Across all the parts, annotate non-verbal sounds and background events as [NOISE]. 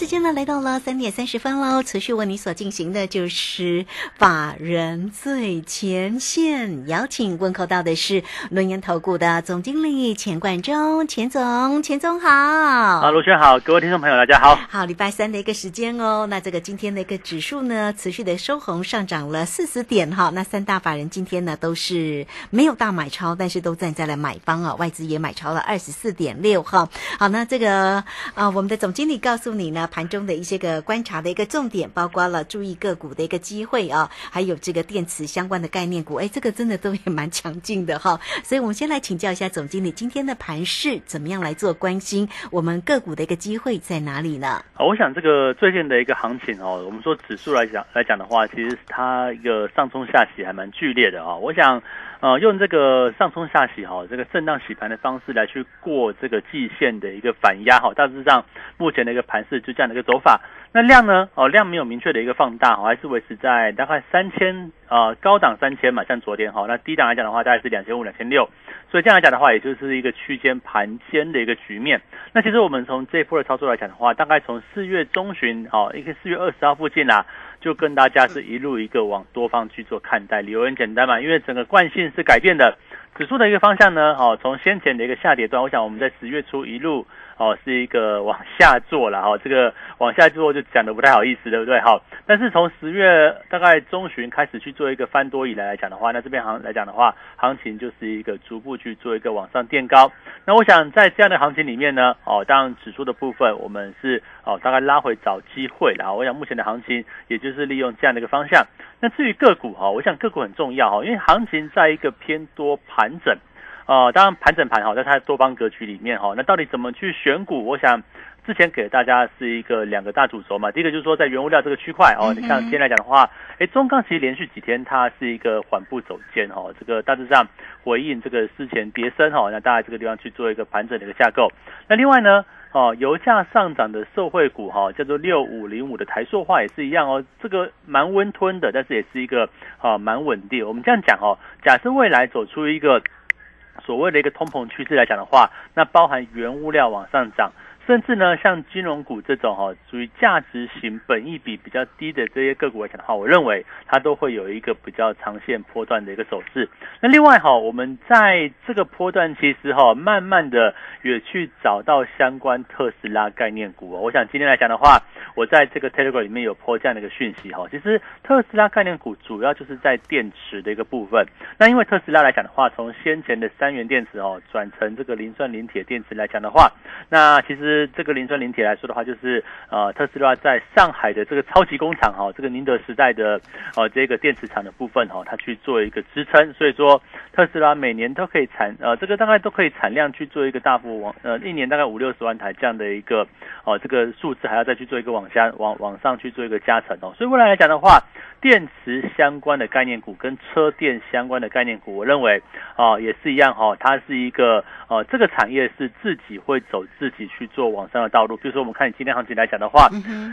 好，时间呢来到了三点三十分喽，持续为你所进行的就是法人最前线，邀请问候到的是轮研投顾的总经理钱冠中，钱总，钱总好。啊，卢轩好，各位听众朋友大家好。好，礼拜三的一个时间哦，那这个今天的一个指数呢，持续的收红，上涨了四十点哈。那三大法人今天呢都是没有大买超，但是都站在了买方啊，外资也买超了二十四点六哈。好，那这个啊，我们的总经理告诉你呢，盘中的一些个观察的一个重点，包括了注意个股的一个机会啊，还有这个电池相关的概念股，哎，这个真的都也蛮强劲的哈。所以我们先来请教一下总经理，今天的盘势怎么样来做关心？我们个股的一个机会在哪里呢？好，我想这个最近的一个行情哦，我们说指数来讲来讲的话，其实它一个上冲下洗还蛮剧烈的啊。我想。呃，用这个上冲下洗哈，这个震荡洗盘的方式来去过这个季线的一个反压哈，大致上目前的一个盘势就这样的一个走法。那量呢？哦，量没有明确的一个放大，还是维持在大概三千啊，高档三千嘛，像昨天哈。那低档来讲的话，大概是两千五、两千六，所以这样来讲的话，也就是一个区间盘间的一个局面。那其实我们从这一波的操作来讲的话，大概从四月中旬哦，一个四月二十号附近啦。就跟大家是一路一个往多方去做看待，理由很简单嘛，因为整个惯性是改变的，指数的一个方向呢，哦，从先前的一个下跌段，我想我们在十月初一路。哦，是一个往下做了哈，这个往下做就讲的不太好意思，对不对？好，但是从十月大概中旬开始去做一个翻多以来来讲的话，那这边行来讲的话，行情就是一个逐步去做一个往上垫高。那我想在这样的行情里面呢，哦，当然指数的部分我们是哦大概拉回找机会然后我想目前的行情也就是利用这样的一个方向。那至于个股哈，我想个股很重要哈，因为行情在一个偏多盘整。哦，当然盘整盘哈，在它的多方格局里面哈，那到底怎么去选股？我想之前给大家是一个两个大主轴嘛。第一个就是说在原物料这个区块哦，你像今天来讲的话，哎，中钢其实连续几天它是一个缓步走坚哈，这个大致上回应这个之前跌升哈，那大家这个地方去做一个盘整的一个架构。那另外呢，哦，油价上涨的受惠股哈，叫做六五零五的台塑化也是一样哦，这个蛮温吞的，但是也是一个啊蛮稳定。我们这样讲哦，假设未来走出一个。所谓的一个通膨趋势来讲的话，那包含原物料往上涨。甚至呢，像金融股这种哈，属于价值型、本益比比较低的这些个股来讲的话，我认为它都会有一个比较长线波段的一个走势。那另外哈，我们在这个波段其实哈，慢慢的也去找到相关特斯拉概念股哦。我想今天来讲的话，我在这个 Telegram 里面有播这样的一个讯息哈。其实特斯拉概念股主要就是在电池的一个部分。那因为特斯拉来讲的话，从先前的三元电池哦，转成这个磷酸磷铁电池来讲的话，那其实。这个磷酸磷铁来说的话，就是呃特斯拉在上海的这个超级工厂哈，这个宁德时代的呃这个电池厂的部分哈，它去做一个支撑，所以说特斯拉每年都可以产呃这个大概都可以产量去做一个大幅往呃一年大概五六十万台这样的一个哦这个数字还要再去做一个往下往往上去做一个加成哦，所以未来来讲的话，电池相关的概念股跟车电相关的概念股，我认为啊也是一样哈，它是一个呃这个产业是自己会走自己去做。往上的道路，比如说我们看今天行情来讲的话，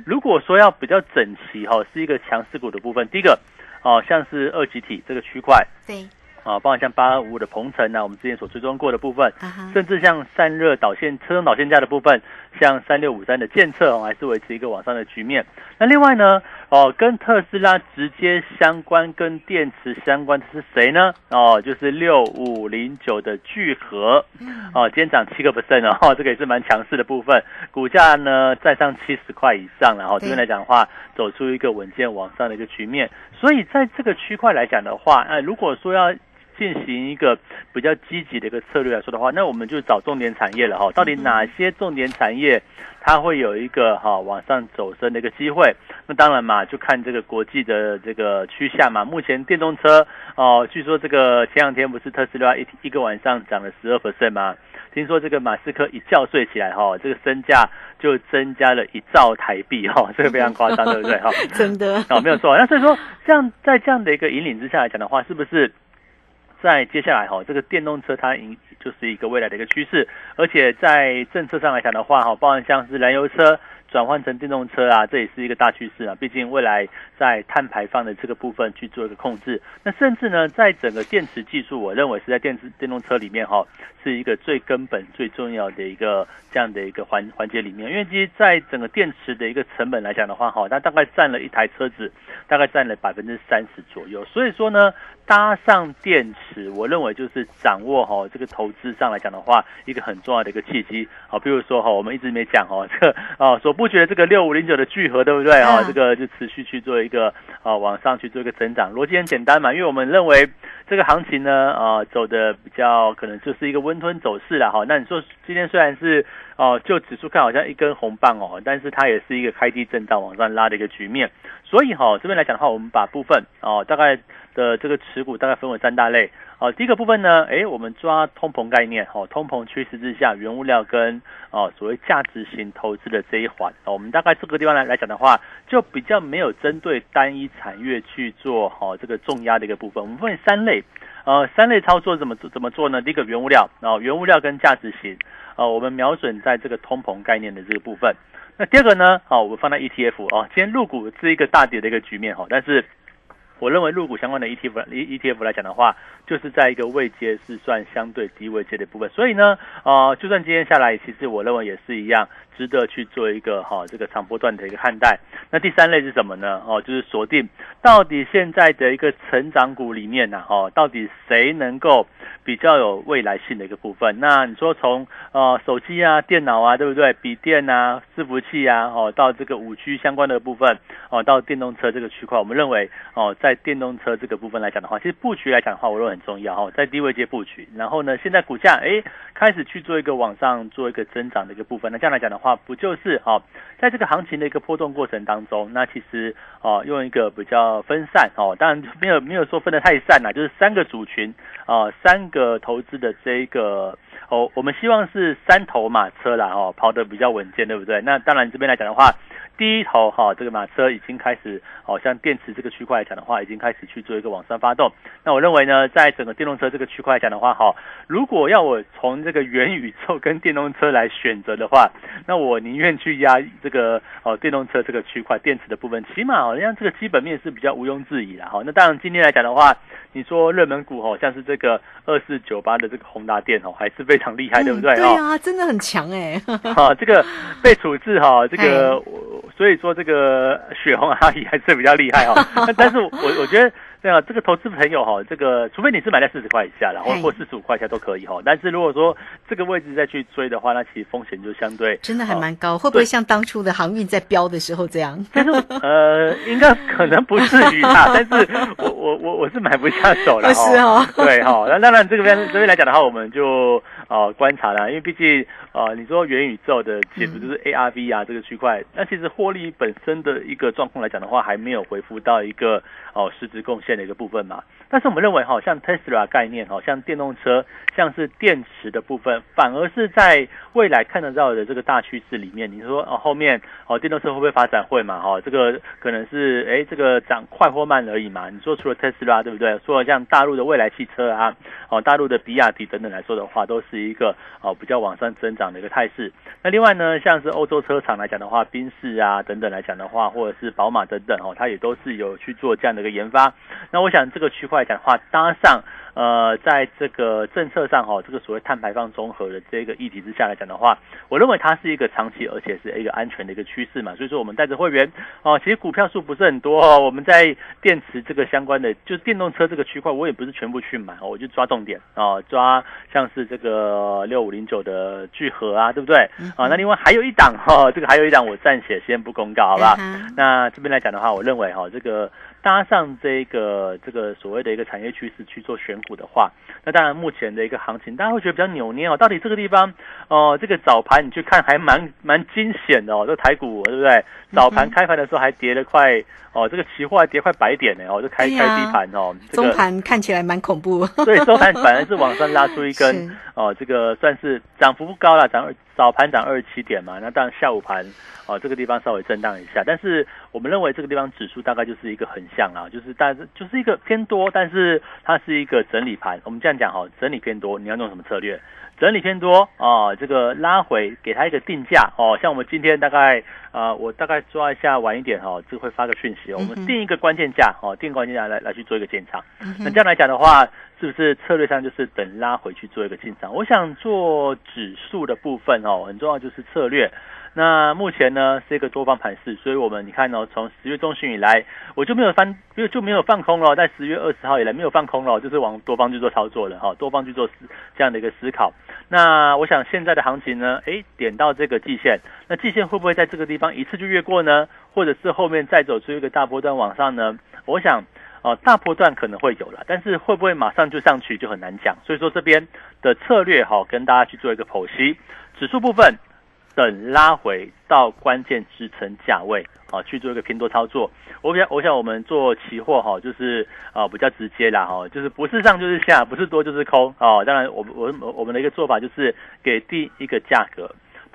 如果说要比较整齐哈，是一个强势股的部分。第一个哦，像是二级体这个区块，对啊，包括像八二五五的鹏程啊，我们之前所追踪过的部分，甚至像散热导线、车用导线架的部分，像三六五三的建测哦，还是维持一个往上的局面。那另外呢？哦，跟特斯拉直接相关、跟电池相关的是谁呢？哦，就是六五零九的聚合，哦，今天涨七个 percent 哦，这个也是蛮强势的部分，股价呢再上七十块以上，然后这边来讲的话，走出一个稳健往上的一个局面，所以在这个区块来讲的话，哎，如果说要进行一个比较积极的一个策略来说的话，那我们就找重点产业了哈。到底哪些重点产业它会有一个哈往上走升的一个机会？那当然嘛，就看这个国际的这个趋向嘛。目前电动车哦，据说这个前两天不是特斯拉一一个晚上涨了十二 percent 吗？听说这个马斯克一觉睡起来哈，这个身价就增加了一兆台币哈，[LAUGHS] 这个非常夸张，对不对哈？[LAUGHS] 真的哦，没有错。那所以说，像在这样的一个引领之下来讲的话，是不是在接下来哈，这个电动车它引就是一个未来的一个趋势，而且在政策上来讲的话哈，包含像是燃油车。转换成电动车啊，这也是一个大趋势啊。毕竟未来在碳排放的这个部分去做一个控制，那甚至呢，在整个电池技术，我认为是在电池电动车里面哈，是一个最根本、最重要的一个这样的一个环环节里面。因为其实在整个电池的一个成本来讲的话哈，它大概占了一台车子大概占了百分之三十左右。所以说呢，搭上电池，我认为就是掌握哈这个投资上来讲的话，一个很重要的一个契机。好，比如说哈，我们一直没讲哈，这个啊说。不觉得这个六五零九的聚合对不对啊？这个就持续去做一个啊往上去做一个增长，逻辑很简单嘛，因为我们认为这个行情呢啊走的比较可能就是一个温吞走势了哈。那你说今天虽然是哦就指数看好像一根红棒哦，但是它也是一个开低震荡往上拉的一个局面，所以哈这边来讲的话，我们把部分哦大概的这个持股大概分为三大类。哦，第一个部分呢，哎，我们抓通膨概念，哦，通膨趋势之下，原物料跟哦所谓价值型投资的这一环，哦，我们大概这个地方来来讲的话，就比较没有针对单一产业去做好这个重压的一个部分。我们分为三类，呃，三类操作怎么怎么做呢？第一个原物料，哦，原物料跟价值型，哦，我们瞄准在这个通膨概念的这个部分。那第二个呢，哦，我们放在 ETF，哦，今天入股是一个大跌的一个局面，哈，但是。我认为入股相关的 ETF ETF 来讲的话，就是在一个位阶是算相对低位阶的部分，所以呢，呃，就算今天下来，其实我认为也是一样，值得去做一个哈这个长波段的一个看待。那第三类是什么呢？哦，就是锁定到底现在的一个成长股里面呢，哦，到底谁能够比较有未来性的一个部分？那你说从呃手机啊、电脑啊，对不对？笔电啊、伺服器啊，哦，到这个五 G 相关的部分，哦，到电动车这个区块，我们认为哦在电动车这个部分来讲的话，其实布局来讲的话，我认为很重要哦，在低位阶布局。然后呢，现在股价哎开始去做一个往上做一个增长的一个部分。那这样来讲的话，啊不就是哦，在这个行情的一个波动过程当中，那其实哦用一个比较分散哦，当然没有没有说分的太散啦，就是三个主群啊，三个投资的这一个哦，我们希望是三头马车啦哦，跑得比较稳健，对不对？那当然这边来讲的话。第一头哈，这个马车已经开始，哦，像电池这个区块来讲的话，已经开始去做一个往上发动。那我认为呢，在整个电动车这个区块来讲的话，哈，如果要我从这个元宇宙跟电动车来选择的话，那我宁愿去压这个哦电动车这个区块电池的部分，起码好像这个基本面是比较毋庸置疑的哈。那当然今天来讲的话，你说热门股哦，像是这个二四九八的这个宏达电哦，还是非常厉害，对不对？对啊，真的很强哎。哈，[LAUGHS] 这个被处置哈，这个。所以说这个雪红阿姨还是比较厉害哦，[LAUGHS] 但是我我觉得。对啊，这个投资朋友哈，这个除非你是买在四十块以下然后或四十五块以下都可以哈。但是如果说这个位置再去追的话，那其实风险就相对真的还蛮高。会不会像当初的航运在飙的时候这样？但是呃，应该可能不至于啦。[LAUGHS] 但是我我我我是买不下手了哈。对哈，那当然这边这边来讲的话，我们就呃观察啦，因为毕竟呃你说元宇宙的解读就是 ARV 啊这个区块，那其实获利本身的一个状况来讲的话，还没有回复到一个哦实质贡献。线的一个部分嘛，但是我们认为哈，像 Tesla 概念哈，像电动车，像是电池的部分，反而是在未来看得到的这个大趋势里面。你说哦，后面哦，电动车会不会发展会嘛？哈，这个可能是哎，这个涨快或慢而已嘛。你说除了 Tesla 对不对？说像大陆的未来汽车啊，哦，大陆的比亚迪等等来说的话，都是一个哦比较往上增长的一个态势。那另外呢，像是欧洲车厂来讲的话，宾士啊等等来讲的话，或者是宝马等等哦，它也都是有去做这样的一个研发。那我想这个区块讲的话，搭上。呃，在这个政策上哈，这个所谓碳排放综合的这个议题之下来讲的话，我认为它是一个长期而且是一个安全的一个趋势嘛。所以说，我们带着会员哦，其实股票数不是很多哦。我们在电池这个相关的，就是电动车这个区块，我也不是全部去买，我就抓重点哦，抓像是这个六五零九的聚合啊，对不对？啊，那另外还有一档哈，这个还有一档我暂且先不公告，好吧？那这边来讲的话，我认为哈，这个。搭上这个这个所谓的一个产业趋势去做选股的话，那当然目前的一个行情，大家会觉得比较扭捏哦。到底这个地方哦，这个早盘你去看还蛮蛮惊险的哦，这台股对不对？早盘开盘的时候还跌了快哦，这个期货还跌快百点呢哦，就开开低盘哦，中盘看起来蛮恐怖。[LAUGHS] 对，收盘反而是往上拉出一根 [LAUGHS] 哦，这个算是涨幅不高了，涨早盘涨二十七点嘛，那当然下午盘哦这个地方稍微震荡一下，但是我们认为这个地方指数大概就是一个横向啊，就是但是就是一个偏多，但是它是一个整理盘。我们这样讲哈，整理偏多，你要用什么策略？整理偏多啊，这个拉回给它一个定价哦，像我们今天大概啊，我大概抓一下晚一点哈，就会发个讯息，我们定一个关键价哦，定关键价来来去做一个建仓。那这样来讲的话，是不是策略上就是等拉回去做一个进场？我想做指数的部分哦，很重要就是策略。那目前呢是一个多方盘势，所以我们你看哦，从十月中旬以来，我就没有翻，就就没有放空了，在十月二十号以来没有放空了，就是往多方去做操作了哈，多方去做思这样的一个思考。那我想现在的行情呢，哎，点到这个季线，那季线会不会在这个地方一次就越过呢？或者是后面再走出一个大波段往上呢？我想，哦，大波段可能会有了，但是会不会马上就上去就很难讲。所以说这边的策略哈，跟大家去做一个剖析，指数部分。等拉回到关键支撑价位，啊，去做一个偏多操作。我比较，我想我们做期货哈，就是啊比较直接啦哈，就是不是上就是下，不是多就是空哦。当然，我我我们的一个做法就是给第一个价格，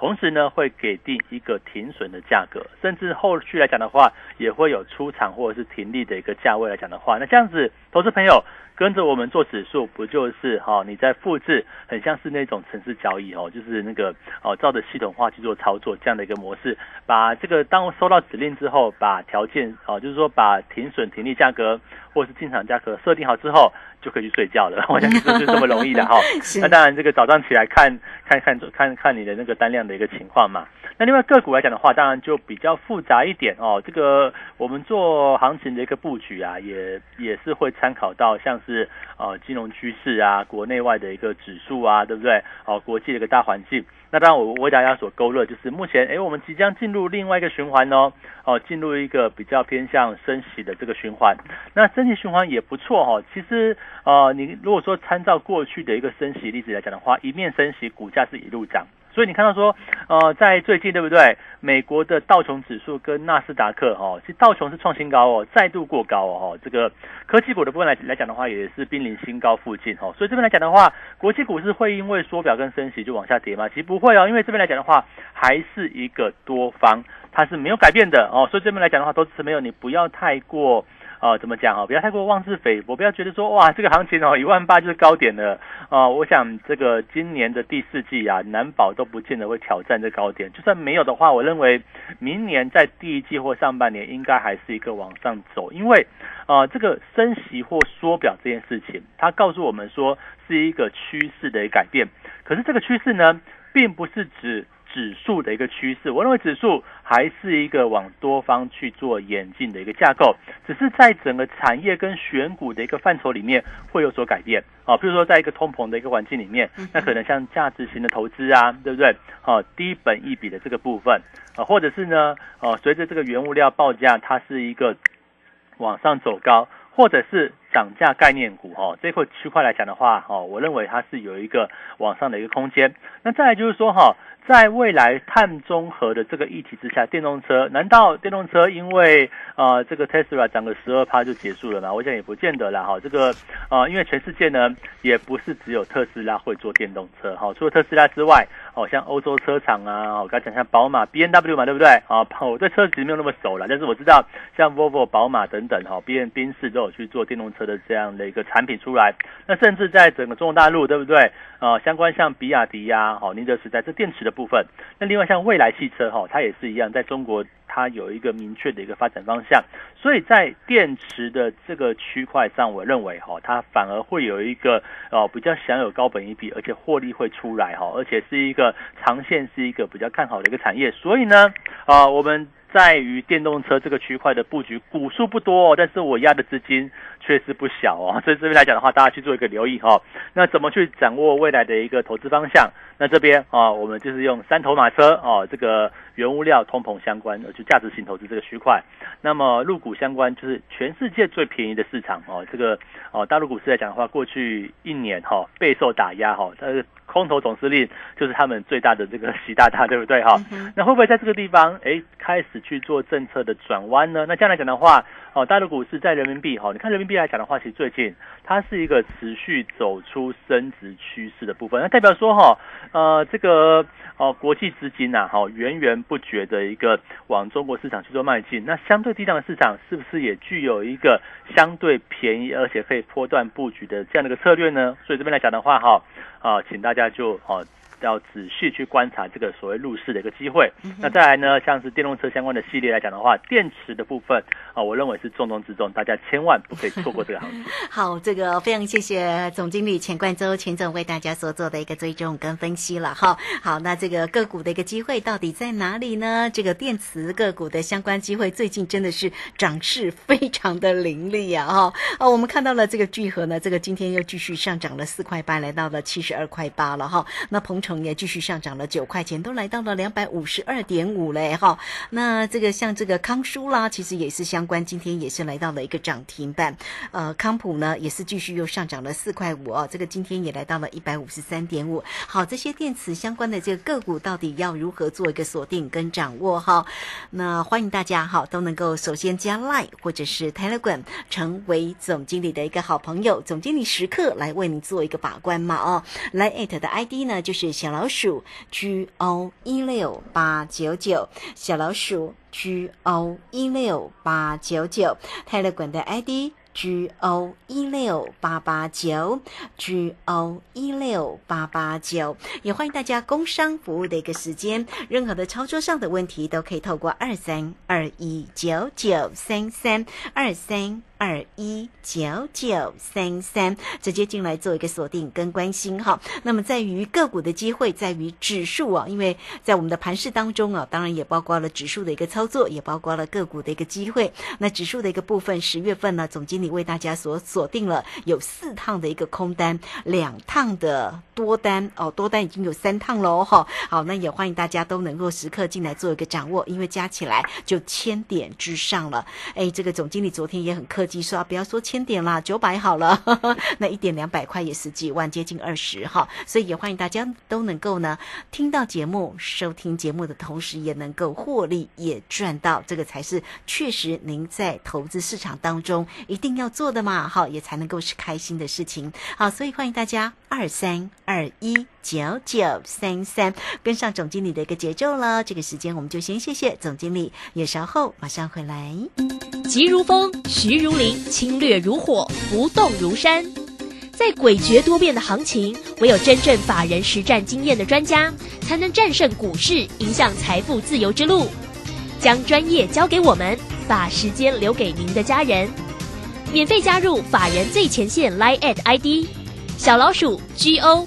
同时呢会给定一个停损的价格，甚至后续来讲的话，也会有出场或者是停利的一个价位来讲的话，那这样子，投资朋友。跟着我们做指数，不就是哈？你在复制，很像是那种城市交易哦，就是那个哦，照着系统化去做操作这样的一个模式。把这个当收到指令之后，把条件哦，就是说把停损、停利价格或是进场价格设定好之后，就可以去睡觉了。我想就是这么容易的哈。[LAUGHS] 那当然，这个早上起来看看看看看你的那个单量的一个情况嘛。那另外个股来讲的话，当然就比较复杂一点哦。这个我们做行情的一个布局啊，也也是会参考到像是呃金融趋势啊、国内外的一个指数啊，对不对？哦，国际的一个大环境。那当然我为大家所勾勒，就是目前哎，我们即将进入另外一个循环哦，哦，进入一个比较偏向升息的这个循环。那升息循环也不错哈。其实呃，你如果说参照过去的一个升息例子来讲的话，一面升息，股价是一路涨。所以你看到说，呃，在最近对不对？美国的道琼指数跟纳斯达克哦，其实道琼是创新高哦，再度过高哦，这个科技股的部分来来讲的话，也是濒临新高附近哦。所以这边来讲的话，国际股市会因为缩表跟升息就往下跌吗？其实不会哦，因为这边来讲的话，还是一个多方，它是没有改变的哦。所以这边来讲的话，都是没有，你不要太过。啊，怎么讲啊？不要太过妄自菲薄，不要觉得说哇，这个行情哦，一万八就是高点了啊！我想这个今年的第四季啊，难保都不见得会挑战这高点。就算没有的话，我认为明年在第一季或上半年应该还是一个往上走，因为啊，这个升息或缩表这件事情，它告诉我们说是一个趋势的改变。可是这个趋势呢，并不是指。指数的一个趋势，我认为指数还是一个往多方去做演进的一个架构，只是在整个产业跟选股的一个范畴里面会有所改变啊。比如说，在一个通膨的一个环境里面，那可能像价值型的投资啊，对不对？啊，低本一笔的这个部分啊，或者是呢，啊，随着这个原物料报价，它是一个往上走高，或者是涨价概念股哈，这块区块来讲的话，哈，我认为它是有一个往上的一个空间。那再来就是说哈。在未来碳中和的这个议题之下，电动车难道电动车因为呃这个 Tesla 涨个十二趴就结束了吗？我想也不见得啦哈。这个呃，因为全世界呢也不是只有特斯拉会做电动车哈，除了特斯拉之外，哦像欧洲车厂啊，我刚才讲像宝马、B N W 嘛，对不对啊？我对车其实没有那么熟了，但是我知道像 Volvo、宝马等等哈，B N 宾士都有去做电动车的这样的一个产品出来。那甚至在整个中国大陆，对不对？啊，相关像比亚迪呀，好宁德时代这电池的部分，那另外像蔚来汽车哈，它也是一样，在中国它有一个明确的一个发展方向，所以在电池的这个区块上，我认为哈，它反而会有一个哦比较享有高本一比，而且获利会出来哈，而且是一个长线是一个比较看好的一个产业，所以呢，啊我们。在于电动车这个区块的布局，股数不多，但是我压的资金确实不小哦。[LAUGHS] 所以这边来讲的话，大家去做一个留意哈。那怎么去掌握未来的一个投资方向？那这边啊，我们就是用三头马车哦，这个原物料通膨相关，就价值型投资这个区块。那么入股相关，就是全世界最便宜的市场哦。这个哦，大陆股市来讲的话，过去一年哈备受打压哈，但是空头总司令就是他们最大的这个习大大，对不对哈？那会不会在这个地方哎开始去做政策的转弯呢？那这样来讲的话，哦，大陆股市在人民币哈，你看人民币来讲的话，其实最近它是一个持续走出升值趋势的部分，那代表说哈，呃，这个。哦，国际资金呐，哈，源源不绝的一个往中国市场去做迈进，那相对低档的市场是不是也具有一个相对便宜而且可以波段布局的这样的一个策略呢？所以这边来讲的话，哈，啊，请大家就哦。要仔细去观察这个所谓入市的一个机会。那再来呢，像是电动车相关的系列来讲的话，电池的部分啊，我认为是重中之重，大家千万不可以错过这个行情。[LAUGHS] 好，这个非常谢谢总经理钱冠周钱总为大家所做的一个追踪跟分析了哈。好，那这个个股的一个机会到底在哪里呢？这个电池个股的相关机会最近真的是涨势非常的凌厉啊哈。哦，我们看到了这个聚合呢，这个今天又继续上涨了四块八，来到了七十二块八了哈。那鹏程。也继续上涨了九块钱，都来到了两百五十二点五嘞哈。那这个像这个康舒啦，其实也是相关，今天也是来到了一个涨停板。呃，康普呢也是继续又上涨了四块五哦，这个今天也来到了一百五十三点五。好，这些电池相关的这个个股到底要如何做一个锁定跟掌握哈？那欢迎大家哈都能够首先加 Line 或者是 Telegram 成为总经理的一个好朋友，总经理时刻来为你做一个把关嘛哦。来 at 的 ID 呢就是小老鼠 G O 一六八九九，小老鼠 G O 一六八九九，泰勒管的 ID。G O 一六八八九，G O 一六八八九，也欢迎大家工商服务的一个时间，任何的操作上的问题都可以透过二三二一九九三三二三。二一九九三三，直接进来做一个锁定跟关心哈。那么在于个股的机会，在于指数啊，因为在我们的盘市当中啊，当然也包括了指数的一个操作，也包括了个股的一个机会。那指数的一个部分，十月份呢，总经理为大家所锁定了有四趟的一个空单，两趟的多单哦，多单已经有三趟喽哈。好，那也欢迎大家都能够时刻进来做一个掌握，因为加起来就千点之上了。哎，这个总经理昨天也很客气。说啊，不要说千点啦，九百好了，[LAUGHS] 那一点两百块也十几万，接近二十哈，所以也欢迎大家都能够呢听到节目、收听节目的同时，也能够获利，也赚到，这个才是确实您在投资市场当中一定要做的嘛，好，也才能够是开心的事情，好，所以欢迎大家二三二一九九三三跟上总经理的一个节奏了，这个时间我们就先谢谢总经理，也稍后马上回来，急如风，徐如林。侵略如火，不动如山。在诡谲多变的行情，唯有真正法人实战经验的专家，才能战胜股市，影响财富自由之路。将专业交给我们，把时间留给您的家人。免费加入法人最前线 Line at ID 小老鼠 G O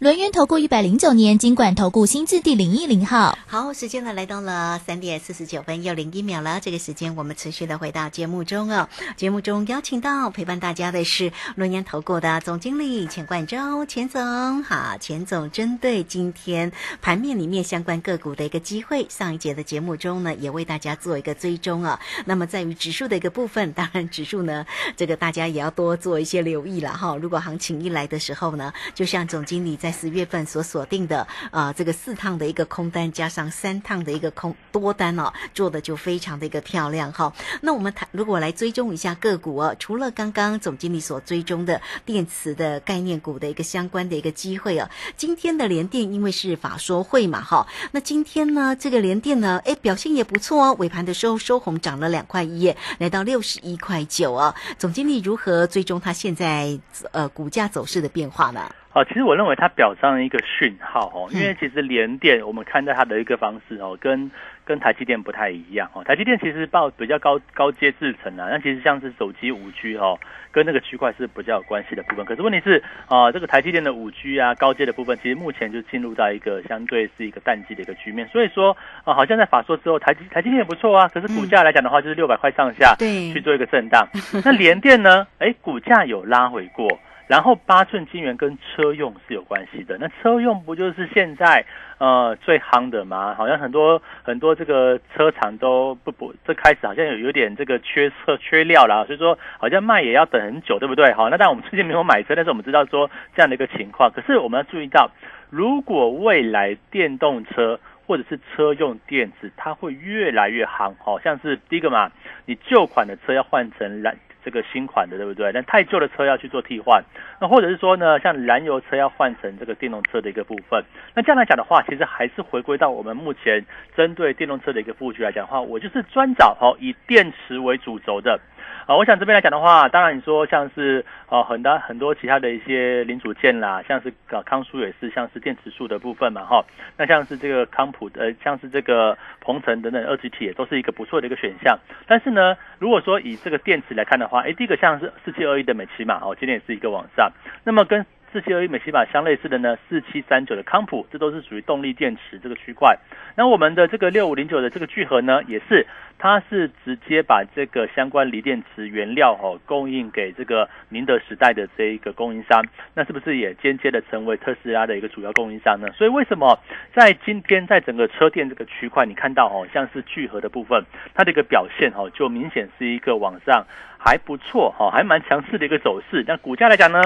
轮源投顾一百零九年金管投顾新字第零一零号，好，时间呢来到了三点四十九分又零一秒了。这个时间我们持续的回到节目中哦。节目中邀请到陪伴大家的是轮源投顾的总经理钱冠洲钱总。好，钱总针对今天盘面里面相关个股的一个机会，上一节的节目中呢也为大家做一个追踪啊。那么在于指数的一个部分，当然指数呢这个大家也要多做一些留意了哈。如果行情一来的时候呢，就像总经理在在十月份所锁定的呃这个四趟的一个空单，加上三趟的一个空多单哦，做的就非常的一个漂亮哈。那我们谈如果来追踪一下个股哦，除了刚刚总经理所追踪的电池的概念股的一个相关的一个机会哦，今天的联电因为是法说会嘛哈，那今天呢这个联电呢，哎表现也不错哦，尾盘的时候收红，涨了两块一，来到六十一块九啊。总经理如何追踪它现在呃股价走势的变化呢？哦，其实我认为它表上一个讯号哦，因为其实联电我们看待它的一个方式哦，跟跟台积电不太一样哦。台积电其实报比较高高阶制程啊，那其实像是手机五 G 哦，跟那个区块是比较有关系的部分。可是问题是啊，这个台积电的五 G 啊高阶的部分，其实目前就进入到一个相对是一个淡季的一个局面。所以说啊，好像在法说之后，台积台积电也不错啊，可是股价来讲的话，就是六百块上下对去做一个震荡。[LAUGHS] 那联电呢？哎，股价有拉回过。然后八寸晶圆跟车用是有关系的，那车用不就是现在呃最夯的吗？好像很多很多这个车厂都不不，这开始好像有有点这个缺车缺料了，所以说好像卖也要等很久，对不对？好，那但我们最近没有买车，但是我们知道说这样的一个情况。可是我们要注意到，如果未来电动车或者是车用电子，它会越来越夯，好像是第一个嘛，你旧款的车要换成燃。这个新款的对不对？那太旧的车要去做替换，那或者是说呢，像燃油车要换成这个电动车的一个部分。那这样来讲的话，其实还是回归到我们目前针对电动车的一个布局来讲的话，我就是专找哦以电池为主轴的。啊，我想这边来讲的话，当然你说像是呃很多很多其他的一些零组件啦，像是呃康舒也是像是电池数的部分嘛哈，那像是这个康普呃像是这个鹏程等等二级体也都是一个不错的一个选项。但是呢，如果说以这个电池来看的话，哎，第一个像是四七二一的美骑马哦，今天也是一个往上，那么跟。四七二一美西马相类似的呢，四七三九的康普，这都是属于动力电池这个区块。那我们的这个六五零九的这个聚合呢，也是，它是直接把这个相关锂电池原料哦供应给这个宁德时代的这一个供应商。那是不是也间接的成为特斯拉的一个主要供应商呢？所以为什么在今天在整个车电这个区块，你看到哦，像是聚合的部分，它的一个表现哦，就明显是一个往上还不错哈，还蛮强势的一个走势。那股价来讲呢？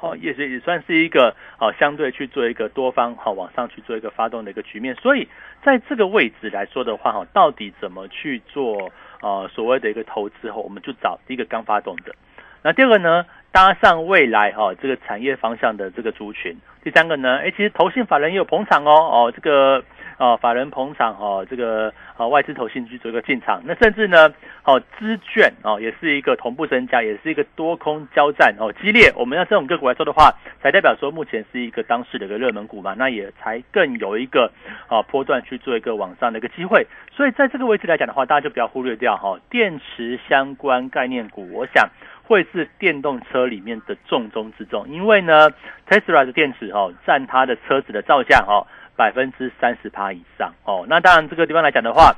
哦，也是也算是一个哦，相对去做一个多方哈往上去做一个发动的一个局面，所以在这个位置来说的话哈，到底怎么去做呃所谓的一个投资后，我们就找第一个刚发动的，那第二个呢，搭上未来哈这个产业方向的这个族群，第三个呢，哎，其实投信法人也有捧场哦哦这个。哦，法人捧场哦，这个哦外资投信去做一个进场，那甚至呢，哦资券哦也是一个同步增加，也是一个多空交战哦激烈。我们要这种个股来说的话，才代表说目前是一个当时的一个热门股嘛，那也才更有一个啊波段去做一个往上的一个机会。所以在这个位置来讲的话，大家就不要忽略掉哈电池相关概念股，我想会是电动车里面的重中之重，因为呢，Tesla 的电池哦占它的车子的造价哦。百分之三十趴以上哦，那当然这个地方来讲的话，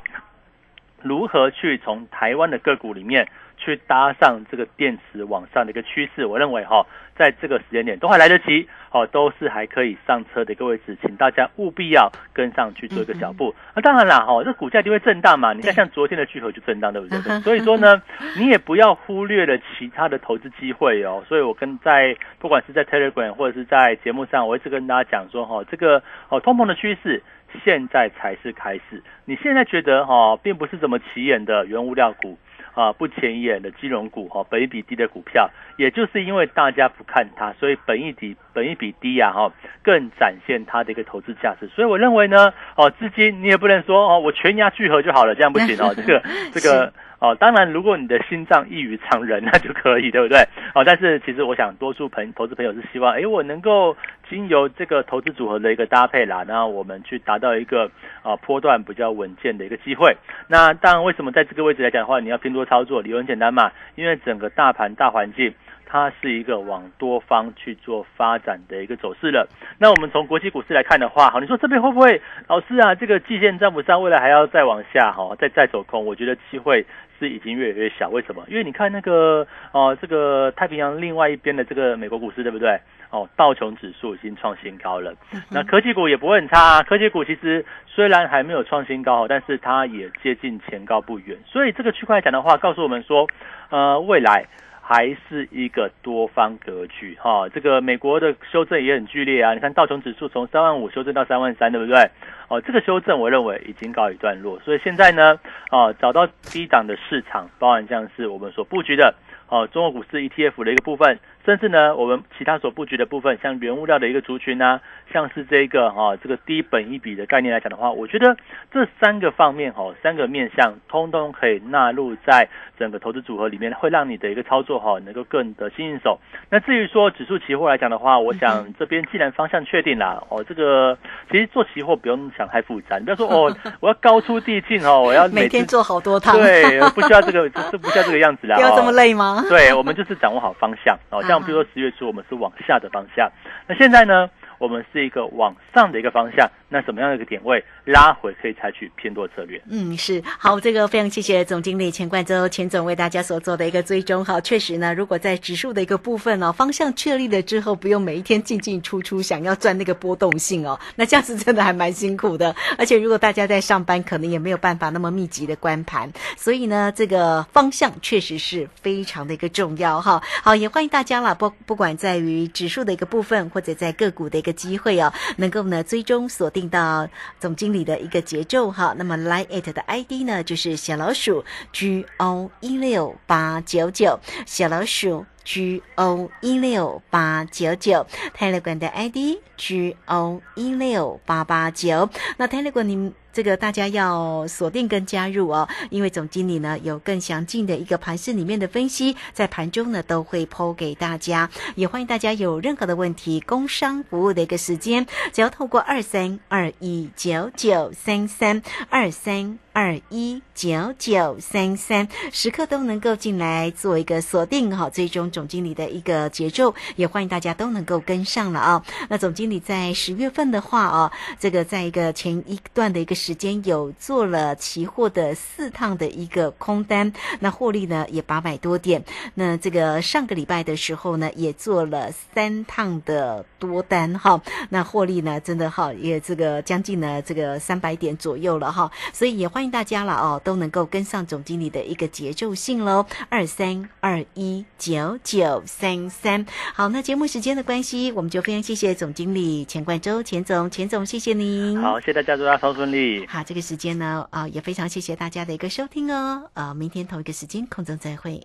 如何去从台湾的个股里面去搭上这个电池往上的一个趋势？我认为哈。在这个时间点都还来得及，哦，都是还可以上车的一个位置，请大家务必要跟上去做一个脚步。那当然啦，哈，这股价就会震荡嘛。你看，像昨天的聚合就震荡，对不对？所以说呢，你也不要忽略了其他的投资机会哦。所以我跟在不管是在 Telegram 或者是在节目上，我一直跟大家讲说，哈，这个哦，通膨的趋势现在才是开始。你现在觉得哈，并不是怎么起眼的原物料股。啊，不前眼的金融股哈，本益比低的股票，也就是因为大家不看它，所以本益比本益比低呀哈，更展现它的一个投资价值。所以我认为呢，哦，资金你也不能说哦，我全压聚合就好了，这样不行哦，这 [LAUGHS] 个这个。哦，当然，如果你的心脏异于常人，[LAUGHS] 那就可以，对不对？哦，但是其实我想，多数朋投资朋友是希望，哎，我能够经由这个投资组合的一个搭配啦，那我们去达到一个啊波段比较稳健的一个机会。那当然，为什么在这个位置来讲的话，你要偏多操作？理由很简单嘛，因为整个大盘大环境。它是一个往多方去做发展的一个走势了。那我们从国际股市来看的话，好，你说这边会不会老师啊？这个季线站不上，未来还要再往下，哈，再再走空？我觉得机会是已经越来越小。为什么？因为你看那个哦，这个太平洋另外一边的这个美国股市，对不对？哦，道琼指数已经创新高了。那科技股也不会很差，啊科技股其实虽然还没有创新高，但是它也接近前高不远。所以这个区块讲的话，告诉我们说，呃，未来。还是一个多方格局哈。这个美国的修正也很剧烈啊，你看道琼指数从三万五修正到三万三，对不对？哦，这个修正我认为已经告一段落，所以现在呢，哦，找到低档的市场，包含像是我们所布局的哦，中国股市 ETF 的一个部分。甚至呢，我们其他所布局的部分，像原物料的一个族群呢，像是这个哈，这个低本一比的概念来讲的话，我觉得这三个方面哈，三个面向，通通可以纳入在整个投资组合里面，会让你的一个操作哈，能够更得心应手。那至于说指数期货来讲的话，我想这边既然方向确定了哦，这个其实做期货不用想太复杂，你不要说 [LAUGHS] 哦，我要高出递进哦，我要每天做好多趟，对，不需要这个，就是不需要这个样子啦，[LAUGHS] 要这么累吗？对，我们就是掌握好方向哦。[LAUGHS] 像比如说十月初，我们是往下的方向，那现在呢，我们是一个往上的一个方向。那什么样的一个点位拉回可以采取偏多策略？嗯，是好，这个非常谢谢总经理钱冠洲钱总为大家所做的一个追踪。好，确实呢，如果在指数的一个部分哦，方向确立了之后，不用每一天进进出出，想要赚那个波动性哦，那这样子真的还蛮辛苦的。而且如果大家在上班，可能也没有办法那么密集的关盘，所以呢，这个方向确实是非常的一个重要哈。好，也欢迎大家了，不不管在于指数的一个部分，或者在个股的一个机会哦，能够呢最终锁定。到总经理的一个节奏哈，那么 Line it 的 ID 呢，就是小老鼠 G O 一六八九九，小老鼠 G O 一六八九九，泰勒管的 ID G O 一六八八九，那泰勒管您。这个大家要锁定跟加入哦，因为总经理呢有更详尽的一个盘市里面的分析，在盘中呢都会抛给大家，也欢迎大家有任何的问题，工商服务的一个时间，只要透过二三二一九九三三二三。二一九九三三，时刻都能够进来做一个锁定哈，最终总经理的一个节奏，也欢迎大家都能够跟上了啊。那总经理在十月份的话啊，这个在一个前一段的一个时间有做了期货的四趟的一个空单，那获利呢也八百多点。那这个上个礼拜的时候呢，也做了三趟的多单哈，那获利呢真的哈也这个将近呢这个三百点左右了哈，所以也欢迎。大家了哦，都能够跟上总经理的一个节奏性喽，二三二一九九三三。好，那节目时间的关系，我们就非常谢谢总经理钱冠周钱总，钱总谢谢您。好，谢谢大家，祝大家超顺利。好，这个时间呢，啊，也非常谢谢大家的一个收听哦。呃，明天同一个时间空中再会。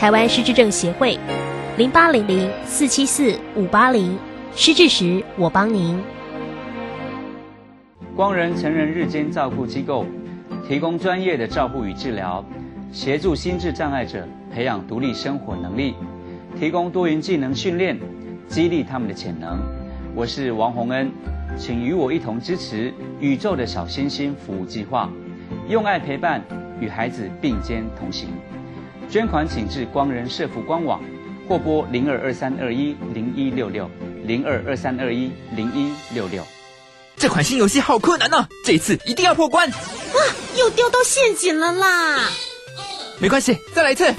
台湾失智症协会，零八零零四七四五八零，失智时我帮您。光仁成人日间照顾机构，提供专业的照顾与治疗，协助心智障碍者培养独立生活能力，提供多元技能训练，激励他们的潜能。我是王洪恩，请与我一同支持宇宙的小星星服务计划，用爱陪伴，与孩子并肩同行。捐款请至光仁社福官网，或拨零二二三二一零一六六零二二三二一零一六六。这款新游戏好困难呢，这次一定要破关！哇，又掉到陷阱了啦！没关系，再来一次。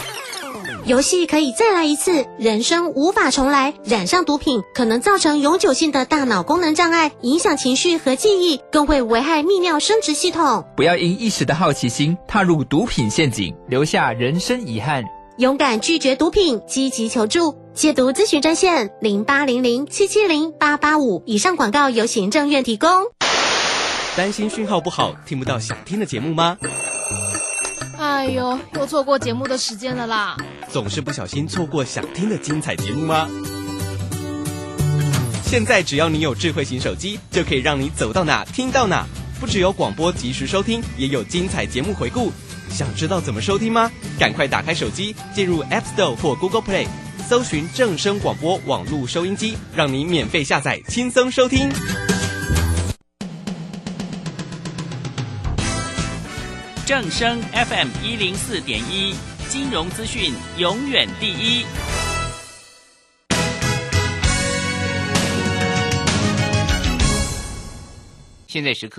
游戏可以再来一次，人生无法重来。染上毒品可能造成永久性的大脑功能障碍，影响情绪和记忆，更会危害泌尿生殖系统。不要因一时的好奇心踏入毒品陷阱，留下人生遗憾。勇敢拒绝毒品，积极求助。戒毒咨询专线零八零零七七零八八五。以上广告由行政院提供。担心讯号不好，听不到想听的节目吗？哎呦，又错过节目的时间了啦！总是不小心错过想听的精彩节目吗？现在只要你有智慧型手机，就可以让你走到哪听到哪。不只有广播及时收听，也有精彩节目回顾。想知道怎么收听吗？赶快打开手机，进入 App Store 或 Google Play，搜寻正声广播网络收音机，让你免费下载，轻松收听。正声 FM 一零四点一，金融资讯永远第一。现在时刻。